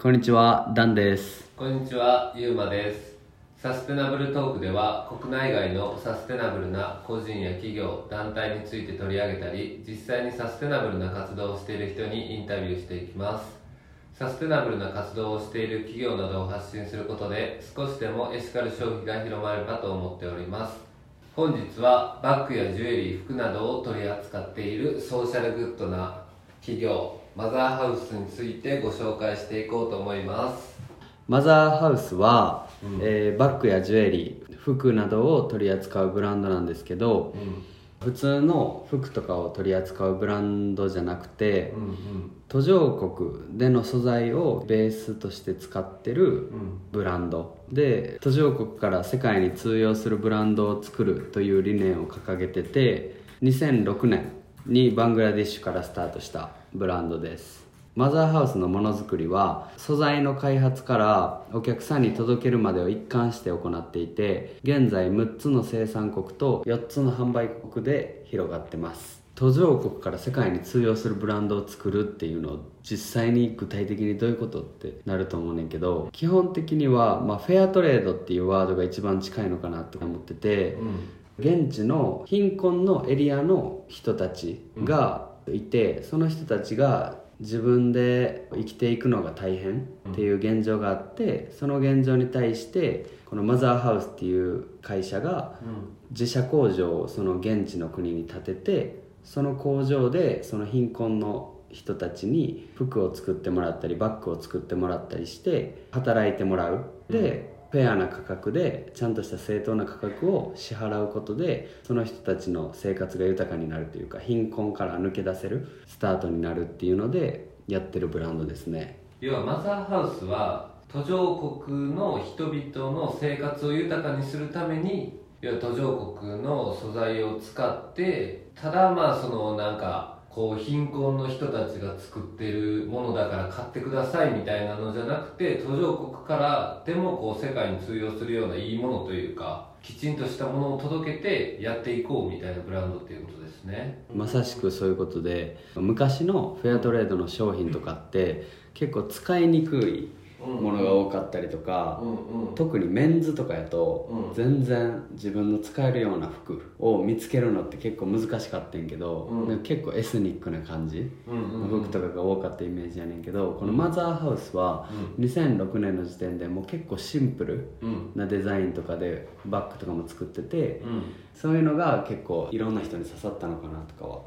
こんにちは、ダンです。こんにちは、ゆうまです。サステナブルトークでは、国内外のサステナブルな個人や企業、団体について取り上げたり、実際にサステナブルな活動をしている人にインタビューしていきます。サステナブルな活動をしている企業などを発信することで、少しでもエシカル消費が広まればと思っております。本日はバッグやジュエリー、服などを取り扱っているソーシャルグッドな企業、マザーハウスについてご紹介していこうと思います。マザーハウスは、うん。えーバッグやジュエリー、服などを取り扱うブランドなんですけど、うん。普通の服とかを取り扱うブランドじゃなくて、うん途上国での素材をベースとして使ってるうん。ブランド。で途上国から世界に通用するブランドを作るという理念を掲げてて2006年にバングラディッシュからスタートしたブランドです。マザーハウスのものづくりは素材の開発からお客さんに届けるまでを一貫して行っていて現在6つの生産国と4つの販売国で広がってます。途上国から世界に通用するブランドを作るっていうのを実際に具体的にどういうことってなると思うねんけど基本的には、まあ、フェアトレードっていうワードが一番近いのかなと思ってて現地の貧困のエリアの人たちがいて、その人たちが自分で生きていくのが大変っていう現状があってその現状に対してこのマザーハウスっていう会社が自社工場をその現地の国に建ててその工場でその貧困の人たちに服を作ってもらったりバッグを作ってもらったりして働いてもらう。で、フェアな価格でちゃんとした正当な価格を支払うことでその人たちの生活が豊かになるというか貧困から抜け出せるスタートになるっていうのでやってるブランドですね。要はマザーハウスは途上国の人々の生活を豊かにするために要は途上国の素材を使ってただまあそのなんかこう貧困の人たちが作ってるものだから買ってくださいみたいなのじゃなくて途上国からでもこう世界に通用するようないいものというかきちんとしたものを届けてやっていこうみたいなブランドっていうことですね。まさしくそういうことで昔のフェアトレードの商品とかって結構使いにくいものが多かったりとか、うんうん。特にメンズとかやと、うん。全然自分の使えるような服を見つけるのって結構難しかったんけど、うん。結構エスニックな感じの服とかが多かったイメージやねんけどこのマザーハウスは2006年の時点でもう結構シンプルうん。なデザインとかでバッグとかも作っててうん。そういうのが結構いろんな人に刺さったのかなとかは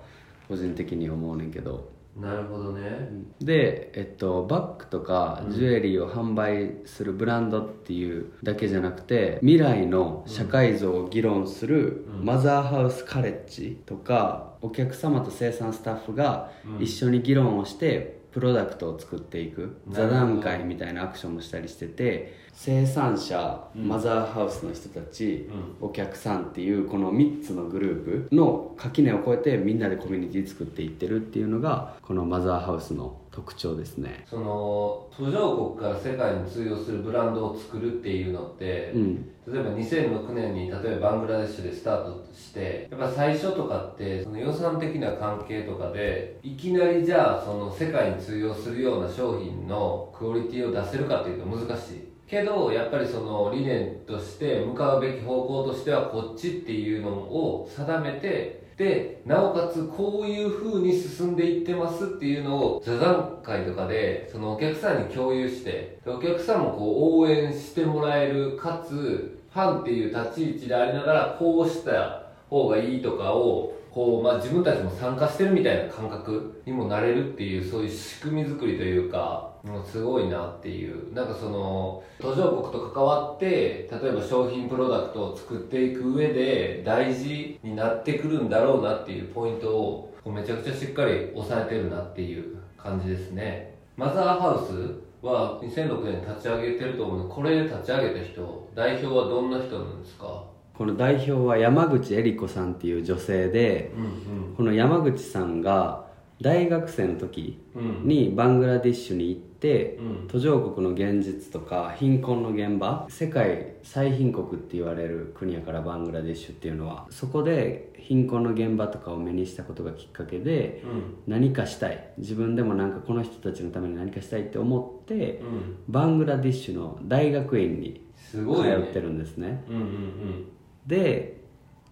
個人的に思うねんけどなるほどね。で、えっと、バッグとかジュエリーを販売するブランドっていうだけじゃなくて未来の社会像を議論するマザーハウスカレッジとかお客様と生産スタッフが一緒に議論をしてプロダクトを作っていく座談会みたいなアクションもしたりしてて生産者、マザーハウスの人たち、お客さんっていうこの3つのグループの垣根を越えてみんなでコミュニティ作っていってるっていうのがこのマザーハウスの特徴ですね。その途上国から世界に通用するブランドを作るっていうのって、うん。例えば2006年に例えばバングラデシュでスタートしてやっぱ最初とかってその予算的な関係とかでいきなりじゃあその世界に通用するような商品のクオリティを出せるかっていうと難しいけどやっぱりその理念として向かうべき方向としてはこっちっていうのを定めてでなおかつこういう風に進んでいってますっていうのを座談会とかでそのお客さんに共有してお客さんもこう応援してもらえるかつファンっていう立ち位置でありながらこうした方がいいとかをこう、まあ、自分たちも参加してるみたいな感覚にもなれるっていうそういう仕組み作りというかもうすごいなっていう。なんかその途上国と関わって例えば商品プロダクトを作っていく上で大事になってくるんだろうなっていうポイントをこうめちゃくちゃしっかり押さえてるなっていう感じですね。マザーハウスは2006年に立ち上げてると思うの。でこれ立ち上げた人代表はどんな人なんですか？この代表は山口恵理子さんっていう女性でうんうん。この山口さんが大学生の時うん。にバングラディッシュに行って、うん。途上国の現実とか貧困の現場世界最貧国って言われる国やからバングラディッシュっていうのはそこで貧困の現場とかを目にしたことがきっかけでうん。何かしたい。自分でもなんかこの人たちのために何かしたいって思ってうん。バングラディッシュの大学院に通すごいね。ってるんですね。うんうんで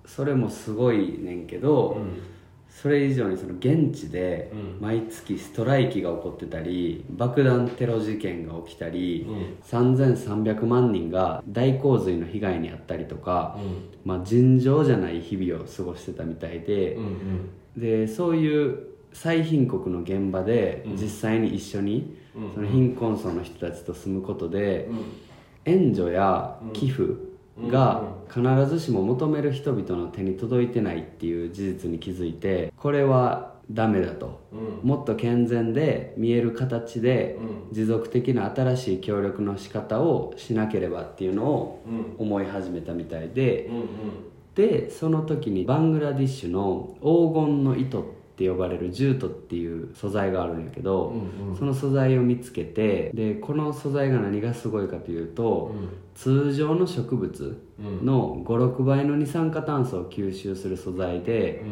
それもすごいねんけど、うんうんそれ以上にその現地でうん。毎月ストライキが起こってたり爆弾テロ事件が起きたり、うん。3300万人が大洪水の被害に遭ったりとか、うん。まあ、尋常じゃない日々を過ごしてたみたいでうんう、ん。でそういう最貧国の現場でうん。実際に一緒にうん。その貧困層の人たちと住むことでうん。援助や寄付が必ずしも求める人々の手に届いてないっていう事実に気づいてこれはダメだと。うん。もっと健全で見える形でうん。持続的な新しい協力の仕方をしなければっていうのをうん。思い始めたみたいで。うんうん。でその時にバングラディッシュの黄金の糸って呼ばれるジュートっていう素材があるんやけど、うんうん。その素材を見つけてでこの素材が何がすごいかというと、通常の植物うん。の56倍の二酸化炭素を吸収する素材で、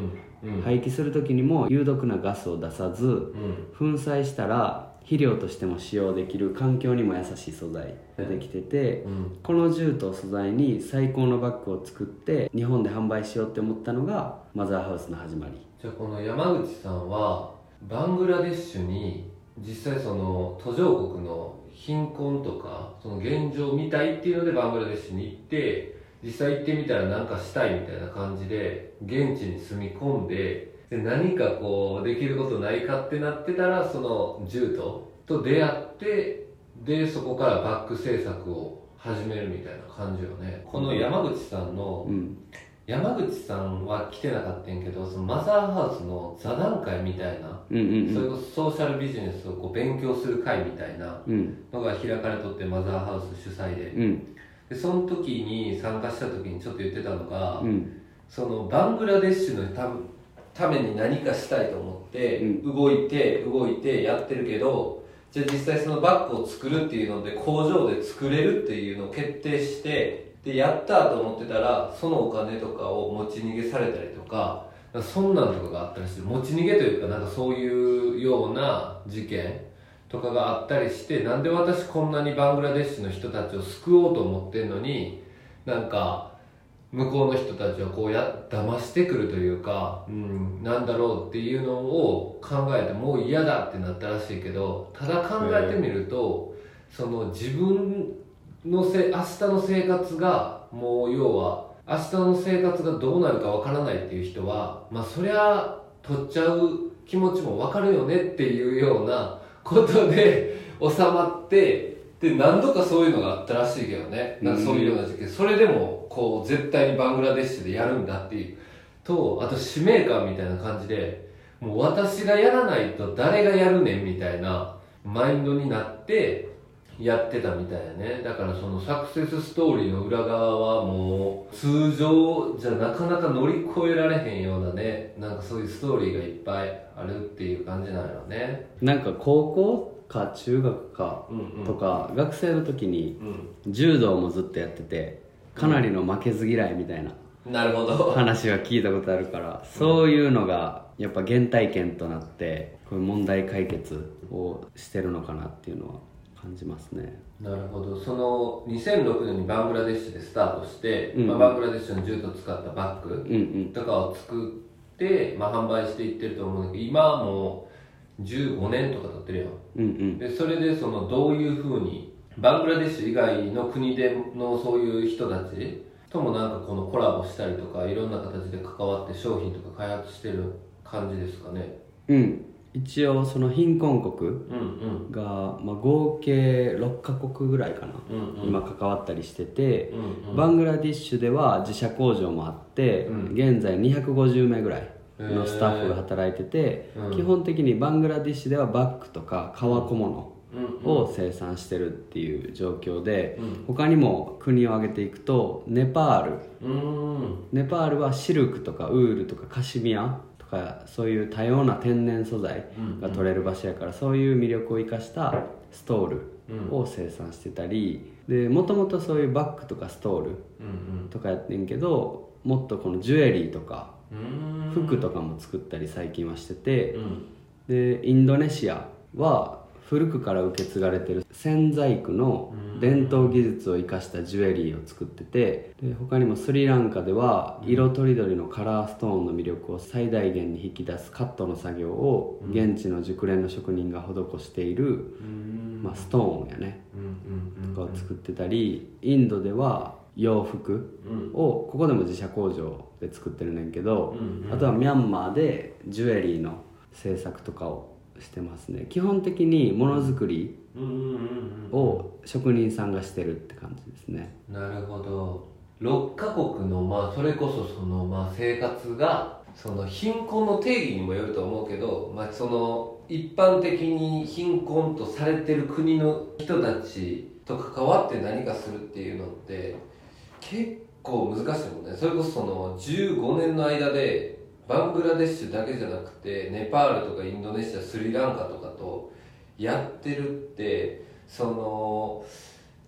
うん。うん。廃棄する時にも有毒なガスを出さずうん。粉砕したら肥料としても使用できる環境にも優しい素材ができてて、うん。このジュートを素材に最高のバッグを作って日本で販売しようって思ったのがマザーハウスの始まりじゃあこの山口さんはバングラデシュに実際その途上国の貧困とかその現状を見たいっていうのでバングラデシュに行って実際行ってみたら何かしたいみたいな感じで現地に住み込んでで何かこうできることないかってなってたらそのジュートと出会ってでそこからバック制作を始めるみたいな感じよね。この山口さんの山口さんは来てなかったんやけどそのマザーハウスの座談会みたいな、うんうんそれこそソーシャルビジネスをこう勉強する会みたいなうん。のが開かれとってマザーハウス主催で。うん。でその時に参加した時にちょっと言ってたのが、うん。そのバングラデシュのたために何かしたいと思って、う動いて動いてやってるけどじゃあ実際そのバッグを作るっていうので工場で作れるっていうのを決定してでやったと思ってたらそのお金とかを持ち逃げされたりとかそんなんとかがあったりして持ち逃げというかなんかそういうような事件とかがあったりしてなんで私こんなにバングラデシュの人たちを救おうと思ってんのになんか向こうの人たちはこうや騙してくるというか、うん、なんだろうっていうのを考えてもう嫌だってなったらしいけどただ考えてみると、その自分のせ明日の生活がもう要は明日の生活がどうなるかわからないっていう人はまあそりゃ取っちゃう気持ちもわかるよねっていうようなことで 収まってで何度かそういうのがあったらしいけどね。なんかそういうような事件、それでもこう絶対にバングラデシュでやるんだっていう。とあと使命感みたいな感じでもう私がやらないと誰がやるねんみたいなマインドになってやってたみたいやね。だからそのサクセスストーリーの裏側はもう通常じゃなかなか乗り越えられへんようなね。なんかそういうストーリーがいっぱいあるっていう感じなんやろね。なんか高校か中学かうんうん。とか、学生の時にう柔道もずっとやっててかなりの負けず嫌いみたいなんなるほど。話は聞いたことあるからそういうのがやっぱ原体験となってこういう問題解決をしてるのかなっていうのは感じますね。なるほど。その2006年にバングラデシュでスタートして、うん。まあ、バングラデシュの銃と使ったバッグうんうん。とかを作って、まあ、販売していってると思うんだけど今はもう15年とか経ってるやん。うんうん。でそれでそのどういうふうにバングラデシュ以外の国でのそういう人たちともなんかこのコラボしたりとかいろんな形で関わって商品とか開発してる感じですかね。うん一応その貧困国が、まあ、合計6カ国ぐらいかな、今関わったりしてて、バングラディッシュでは自社工場もあって、うん。現在250名ぐらいのスタッフが働いてて、うん。基本的にバングラディッシュではバッグとか革小物うんを生産してるっていう状況で、うん。他にも国を挙げていくとネパール。うん。ネパールはシルクとかウールとかカシミヤとかそういう多様な天然素材が取れる場所やからそういう魅力を生かしたストールを生産してたりでもともとそういうバッグとかストールうんとかやってんけどもっとこのジュエリーとかうん。服とかも作ったり最近はしててうん。でインドネシアは古くから受け継がれてる洗剤区の伝統技術を生かしたジュエリーを作っててで他にもスリランカでは色とりどりのカラーストーンの魅力を最大限に引き出すカットの作業を現地の熟練の職人が施している、うん。まあ、ストーンやね。とかを作ってたりインドでは洋服うん。をここでも自社工場で作ってるねんけど、あとはミャンマーでジュエリーの制作とかをしてますね。基本的にものづくりを職人さんがしてるって感じですね。なるほど。6カ国のまあそれこそそのまあ生活がその貧困の定義にもよると思うけど、まあ、その一般的に貧困とされてる国の人たちと関わって何かするっていうのって結構難しいもんね。それこそその15年の間でバングラデシュだけじゃなくてネパールとかインドネシアスリランカとかとやってるってその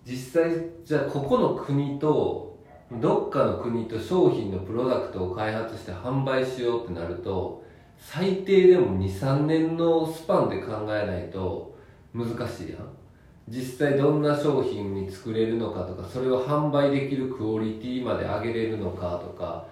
実際じゃあここの国とどっかの国と商品のプロダクトを開発して販売しようってなると最低でも23年のスパンで考えないと難しいやん。実際どんな商品に作れるのかとかそれを販売できるクオリティまで上げれるのかとか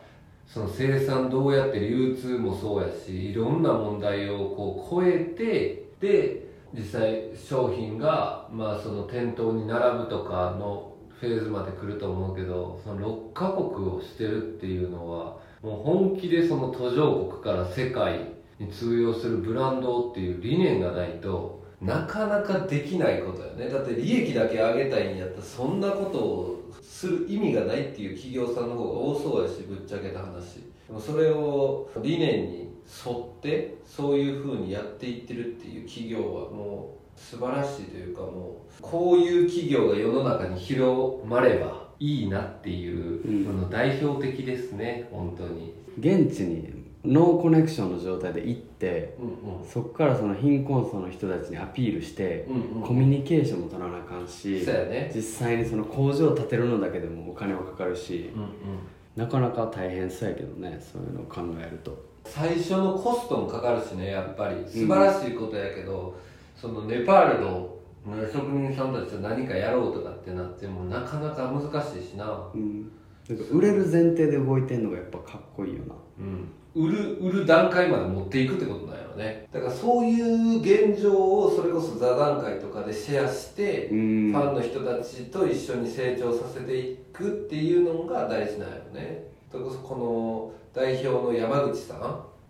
その生産どうやって流通もそうやしいろんな問題をこう超えてで実際商品がまあその店頭に並ぶとかのフェーズまで来ると思うけどその6カ国をしてるっていうのはもう本気でその途上国から世界に通用するブランドっていう理念がないとなかなかできないことよね。だって利益だけ上げたいんやったらそんなことをする意味がないっていう企業さんの方が多そうやしぶっちゃけた話。でもそれを理念に沿ってそういうふうにやっていってるっていう企業はもう素晴らしいというかもうこういう企業が世の中に広まればいいなっていうのの代表的ですね、本当に。現地にノーコネクションの状態で行ってうんうん。そこからその貧困層の人たちにアピールして、うんうん。コミュニケーションも取らなあかんしね。実際にその工場を建てるのだけでもお金はかかるしうんうん。なかなか大変そうやけどねそういうのを考えると。最初のコストもかかるしねやっぱり。素晴らしいことやけど、そのネパールのね職人さんたちと何かやろうとかってなってもなかなか難しいしな、うんなんか売れる前提で動いてんのがやっぱかっこいいよなうん、売る売る段階まで持っていくってことなんやろね。だからそういう現状をそれこそ座談会とかでシェアして、うん。ファンの人たちと一緒に成長させていくっていうのが大事なんやろね。それこそこの代表の山口さ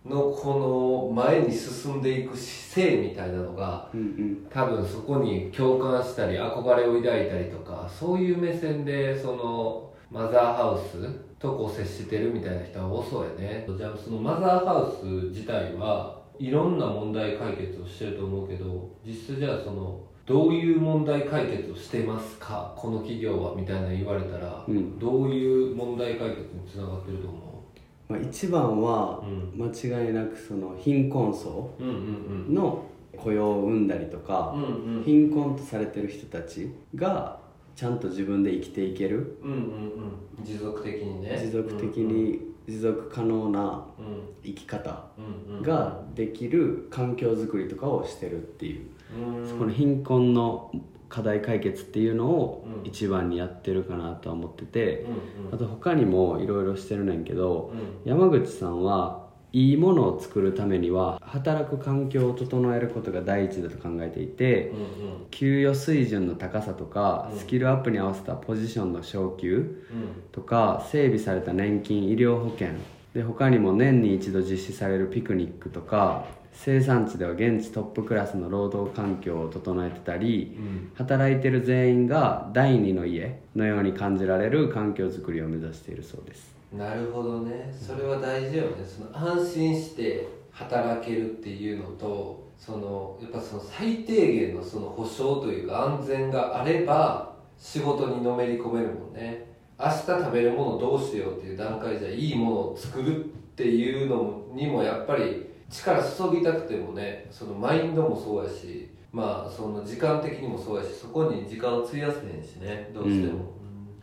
んのこの前に進んでいく姿勢みたいなのがうんうん。多分そこに共感したり憧れを抱いたりとかそういう目線でそのマザーハウスとこう接してるみたいな人は多そうやね。じゃあそのマザーハウス自体はいろんな問題解決をしてると思うけど実際じゃあそのどういう問題解決をしてますか？この企業はみたいな言われたら、うん。どういう問題解決につながってると思まあ、一番はう、間違いなくその貧困層の雇用を生んだりとか、貧困とされてる人たちがちゃんと自分で生きていける？うんうんうん。持続的にね持続的に持続可能なうん。生き方ができる環境づくりとかをしてるっていう、うん。そこの貧困の課題解決っていうのをうん。一番にやってるかなとは思ってて、うんうん。あと他にもいろいろしてるねんけど、うん。山口さんはいいものを作るためには働く環境を整えることが第一だと考えていて、うんうん。給与水準の高さとか、うん。スキルアップに合わせたポジションの昇給うん。とか整備された年金医療保険。で他にも年に一度実施されるピクニックとか生産地では現地トップクラスの労働環境を整えてたりうん。働いてる全員が第二の家のように感じられる環境づくりを目指しているそうですなるほどね。それは大事よね。その安心して働けるっていうのとそのやっぱその最低限のその保障というか安全があれば仕事にのめり込めるもんね。明日食べるものどうしようっていう段階じゃいいものを作るっていうのにもやっぱり力注ぎたくてもねそのマインドもそうやしまあその時間的にもそうやしそこに時間を費やせへんしね。どうしても、うん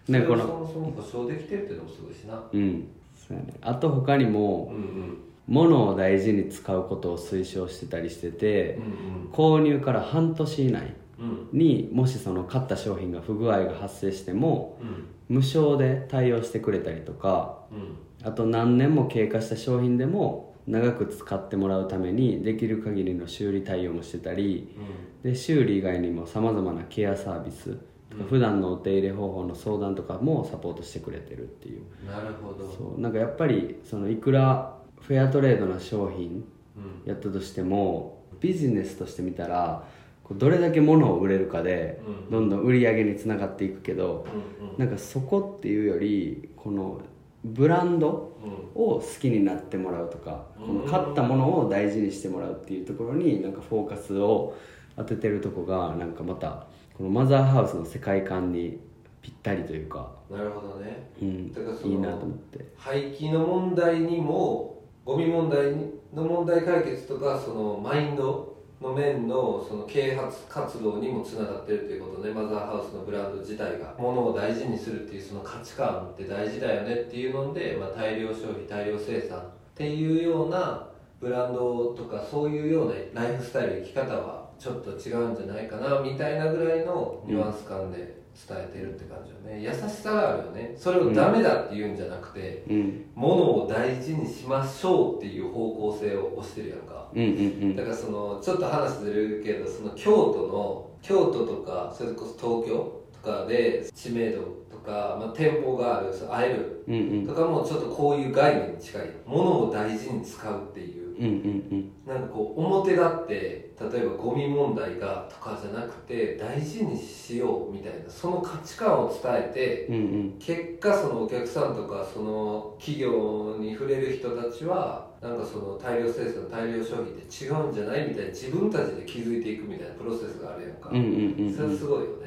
ねそれをこのそもそも保証できてるっていうのもすごいしな。うん。そうやね。あと他にもうんうん。物を大事に使うことを推奨してたりしててうん購入から半年以内うん。にもしその買った商品が不具合が発生してもうん。無償で対応してくれたりとかうん。あと何年も経過した商品でも長く使ってもらうためにできる限りの修理対応もしてたりで修理以外にもさまざまなケアサービス普段のお手入れ方法の相談とかもサポートしてくれてるっていう。うんなるほど。そう。なんかやっぱりそのいくらフェアトレードな商品うん。やったとしてもビジネスとして見たらどれだけ物を売れるかでうん。どんどん売り上げにつながっていくけどうんうん。なんかそこっていうよりこのブランドうん。を好きになってもらうとかこの買ったものを大事にしてもらうっていうところになんかフォーカスを当ててるとこがなんかまたこのマザーハウスの世界観にぴったりというか、なるほどね。うん、だからそのいいなと思って。廃棄の問題にもゴミ問題の問題解決とかそのマインドの面のその啓発活動にもつながってるっていうことね。マザーハウスのブランド自体が物を大事にするっていうその価値観って大事だよねっていうので、まあ、大量消費大量生産っていうようなブランドとかそういうようなライフスタイル生き方はちょっと違うんじゃないかなみたいなぐらいのニュアンス感で伝えてるって感じよね。優しさがあるよね。それをダメだって言うんじゃなくて、うん。ものを大事にしましょうっていう方向性を推してるやんか。うんうんだからそのちょっと話ずれるけどその京都の京都とかそれこそ東京とかで知名度とか、まあ、店舗がある会えるうんうん。うんとかもちょっとこういう概念に近い。ものを大事に使うっていううんうんなんかこう表立って例えばゴミ問題がとかじゃなくて大事にしようみたいなその価値観を伝えてうんうん。結果そのお客さんとかその企業に触れる人たちはなんかその大量生産大量消費って違うんじゃないみたいな自分たちで気づいていくみたいなプロセスがあるやんか、うんうんうん。それはすごいよね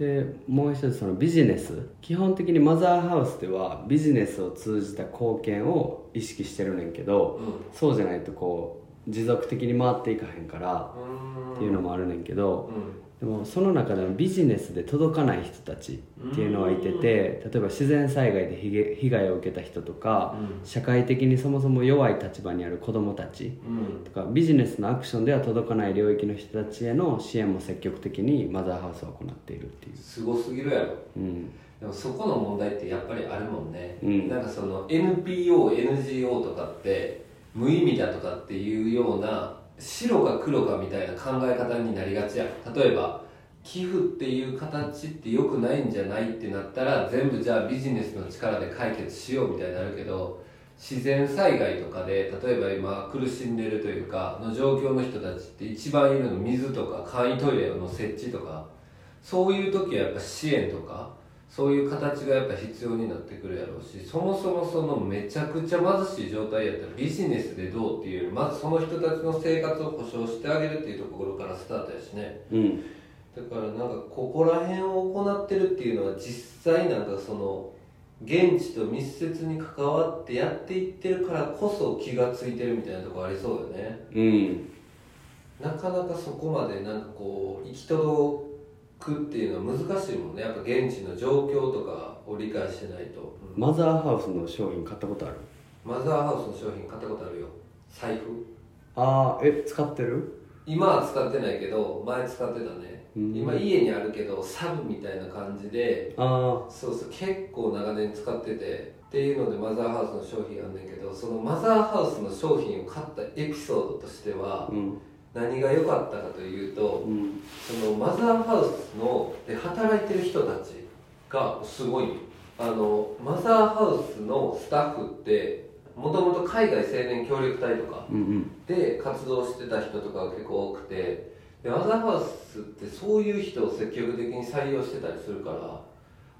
でもう一つそのビジネス。基本的にマザーハウスではビジネスを通じた貢献を意識してるねんけどうそうじゃないとこう持続的に回っていかへんからん。っていうのもあるねんけどうんでもその中でもビジネスで届かない人たちっていうのはいてて例えば自然災害で被害を受けた人とかうん。社会的にそもそも弱い立場にある子どもたちうん。とかビジネスのアクションでは届かない領域の人たちへの支援も積極的にマザーハウスは行っているっていう。すごすぎるやろ。うん。でもそこの問題ってやっぱりあるもんね、うん。なんかその NPONGO とかって無意味だとかっていうような白か黒かみたいな考え方になりがちや。例えば寄付っていう形って良くないんじゃないってなったら全部じゃあビジネスの力で解決しようみたいになるけど自然災害とかで例えば今苦しんでるというかの状況の人たちって一番いるの水とか簡易トイレの設置とかそういう時はやっぱ支援とかそういう形がやっぱ必要になってくるやろうしそもそもそのめちゃくちゃ貧しい状態やったらビジネスでどうっていうよりまずその人たちの生活を保障してあげるっていうところからスタートやしね。うん。だからなんかここら辺を行ってるっていうのは実際なんかその現地と密接に関わってやっていってるからこそ気がついてるみたいなところありそうよね。うん。なかなかそこまでなんかこう行き届くっていうのは難しいもんね。やっぱ現地の状況とかを理解してないと、うんマザーハウスの商品買ったことある？マザーハウスの商品買ったことあるよ。財布。ああえ使ってる？今は使ってないけど前使ってたね、うん。今家にあるけどサブみたいな感じであそうそう結構長年使ってて。っていうのでマザーハウスの商品あんねんけどそのマザーハウスの商品を買ったエピソードとしてはあうん何が良かったかというとうん。そのマザーハウスので働いてる人たちがすごい。よあのマザーハウスのスタッフってもともと海外青年協力隊とかで活動してた人とかが結構多くてでマザーハウスってそういう人を積極的に採用してたりするから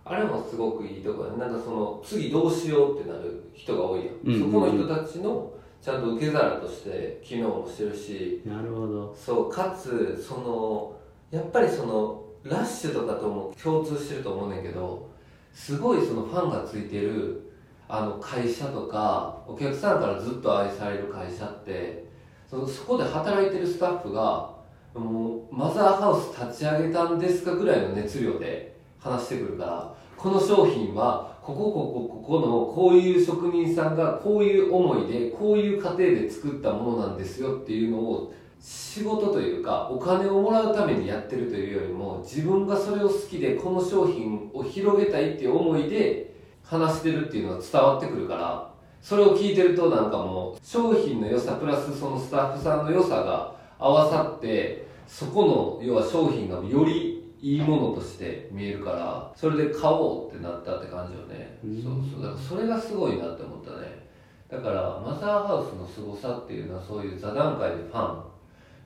あれもすごくいいところなんかその次どうしようってなる人が多いやん、うんうんうん。そこの人たちのちゃんと受け皿として機能もしてるしなるほど。そうかつそのやっぱりそのラッシュとかとも共通してると思うねんけどすごいそのファンがついてるあの会社とかお客さんからずっと愛される会社ってそのそこで働いてるスタッフがもうマザーハウス立ち上げたんですかぐらいの熱量で話してくるからこの商品はここここここのこういう職人さんがこういう思いでこういう過程で作ったものなんですよっていうのを仕事というかお金をもらうためにやってるというよりも自分がそれを好きでこの商品を広げたいっていう思いで話してるっていうのが伝わってくるからそれを聞いてるとなんかもう商品の良さプラスそのスタッフさんの良さが合わさってそこの要は商品がよりいいものとして見えるからそれで買おうってなったって感じよね、うん。そうそう。だからそれがすごいなって思ったね。だからマザーハウスの凄さっていうのはそういう座談会でファン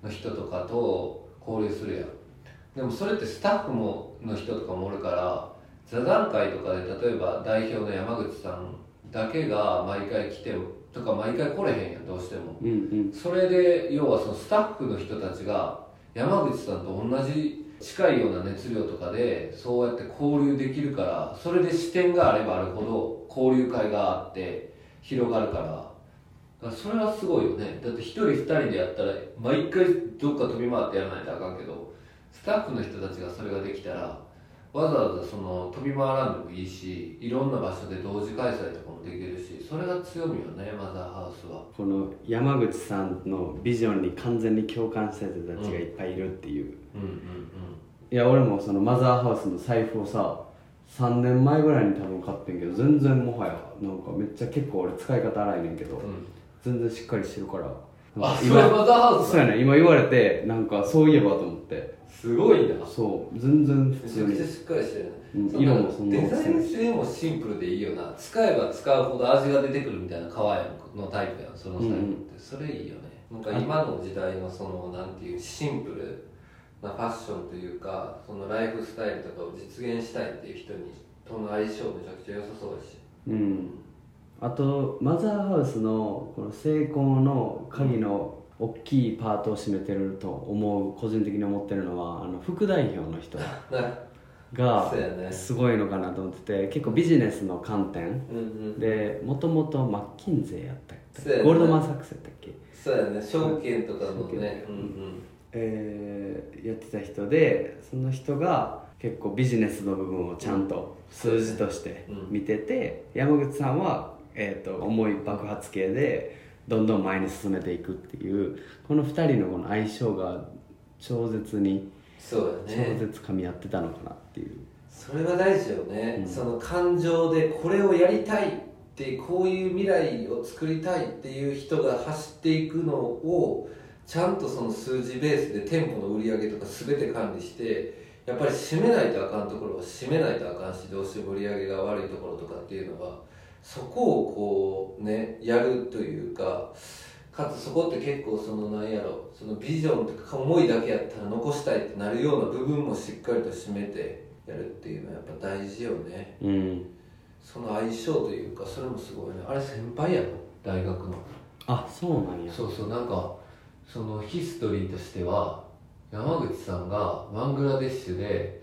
の人とかと交流するやん。でもそれってスタッフもの人とかもおるから座談会とかで例えば代表の山口さんだけが毎回来てもとか毎回来れへんやんどうしても。うんうん。それで要はそのスタッフの人たちが山口さんと同じ近いような熱量とかでそうやって交流できるからそれで視点があればあるほど交流会があって広がるから。だからそれはすごいよね。だって一人二人でやったら毎回どっか飛び回ってやらないとあかんけどスタッフの人たちがそれができたらわざわざその飛び回らんでもいいしいろんな場所で同時開催とかもできるしそれが強みよねマザーハウスは。この山口さんのビジョンに完全に共感した人たちがいっぱいいるっていう、うんうんいや俺もそのマザーハウスの財布をさ3年前ぐらいに多分買ってんけど全然もはやなんかめっちゃ結構俺使い方荒いねんけど、うん。うん全然しっかりしてるから。あそ今れマザーハウスそうやね今言われてなんかそういえばと思って。すごいな。そう全然普め通に。ちゃくちゃしっかりしてるね、うん色もそんなデザイン性もシンプルでいいよな。使えば使うほど味が出てくるみたいな革のタイプやんその財布って、それいいよね。なんか今の時代のそのなんていうシンプルなファッションというかそのライフスタイルとかを実現したいっていう人にとの相性めちゃくちゃ良さそうだし。うん。あとマザーハウスのこの成功の鍵の大きいパートを占めてると思う個人的に思ってるのはあの副代表の人な がすごいのかなと思ってて結構ビジネスの観点。でもともとマッキンゼーやったっけ？ゴールドマン・サックスやったっけ？そうやね。証券とかのね。うんうんえーやってた人でその人が結構ビジネスの部分をちゃんと数字としてうん。見てて、山口さんは、えー、と重い爆発系でどんどん前に進めていくっていうこの2人のこの相性が超絶にそうやね。超絶噛み合ってたのかなっていう、それは大事よね、うん。その感情でこれをやりたいってこういう未来を作りたいっていう人が走っていくのをちゃんとその数字ベースで店舗の売り上げとか全て管理してやっぱり閉めないとあかんところは閉めないとあかんしどうしても売り上げが悪いところとかっていうのはそこをこうねやるというかかつそこって結構そのなんやろそのビジョンとか思いだけやったら残したいってなるような部分もしっかりと締めてやるっていうのはやっぱ大事よね。うん、その相性というかそれもすごいね。あれ先輩やろ？大学の。あそうなんや。そうそうなんかそのヒストリーとしては山口さんがバングラデシュで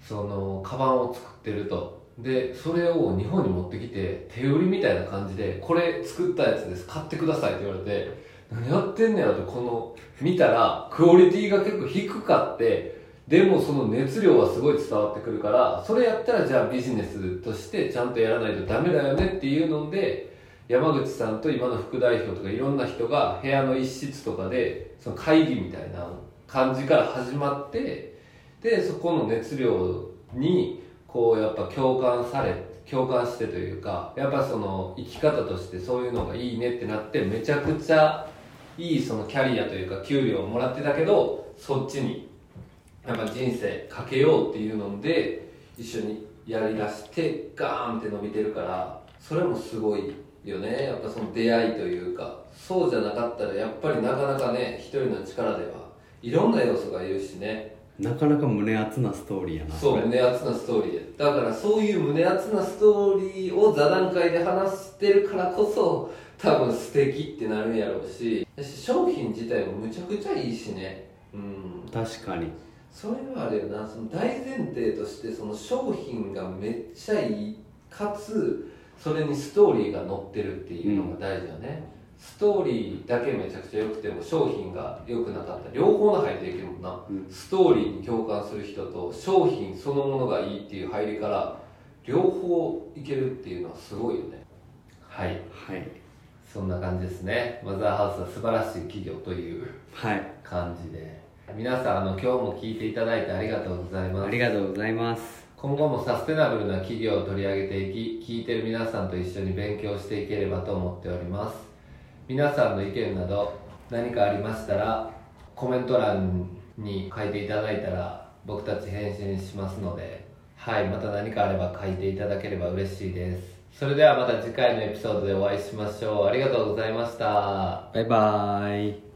そのカバンを作ってると。でそれを日本に持ってきて手売りみたいな感じでこれ作ったやつです。買ってくださいって言われて何やってんねやろとこの見たらクオリティが結構低かってでもその熱量はすごい伝わってくるからそれやったらじゃあビジネスとしてちゃんとやらないとダメだよねっていうので山口さんと今の副代表とかいろんな人が部屋の一室とかでその会議みたいな感じから始まってでそこの熱量にこうやっぱ共感され共感してというかやっぱその生き方としてそういうのがいいねってなってめちゃくちゃいいそのキャリアというか給料をもらってたけどそっちにやっぱ人生かけようっていうので一緒にやりだしてガーンって伸びてるからそれもすごいよね。やっぱその出会いというかそうじゃなかったらやっぱりなかなかね一人の力ではいろんな要素がいるしね。なかなか胸熱なストーリーやなれそう胸熱なストーリーだからそういう胸熱なストーリーを座談会で話してるからこそ多分素敵ってなるんやろうし商品自体もむちゃくちゃいいしね。うん。確かに。それはあれよなその大前提としてその商品がめっちゃいいかつそれにストーリーが載ってるっていうのが大事よね、ストーリーだけめちゃくちゃ良くても商品が良くなかったら両方の入っていけるもんな、うん。ストーリーに共感する人と商品そのものがいいっていう入りから両方いけるっていうのはすごいよね。はい。はい。そんな感じですね。マザーハウスは素晴らしい企業というはい。感じで。皆さんあの今日も聞いていただいてありがとうございます。ありがとうございます今後もサステナブルな企業を取り上げていき聞いてる皆さんと一緒に勉強していければと思っております。皆さんの意見など何かありましたらコメント欄に書いていただいたら僕たち返信しますのではいまた何かあれば書いていただければ嬉しいです。それではまた次回のエピソードでお会いしましょう。ありがとうございました。バイバーイ。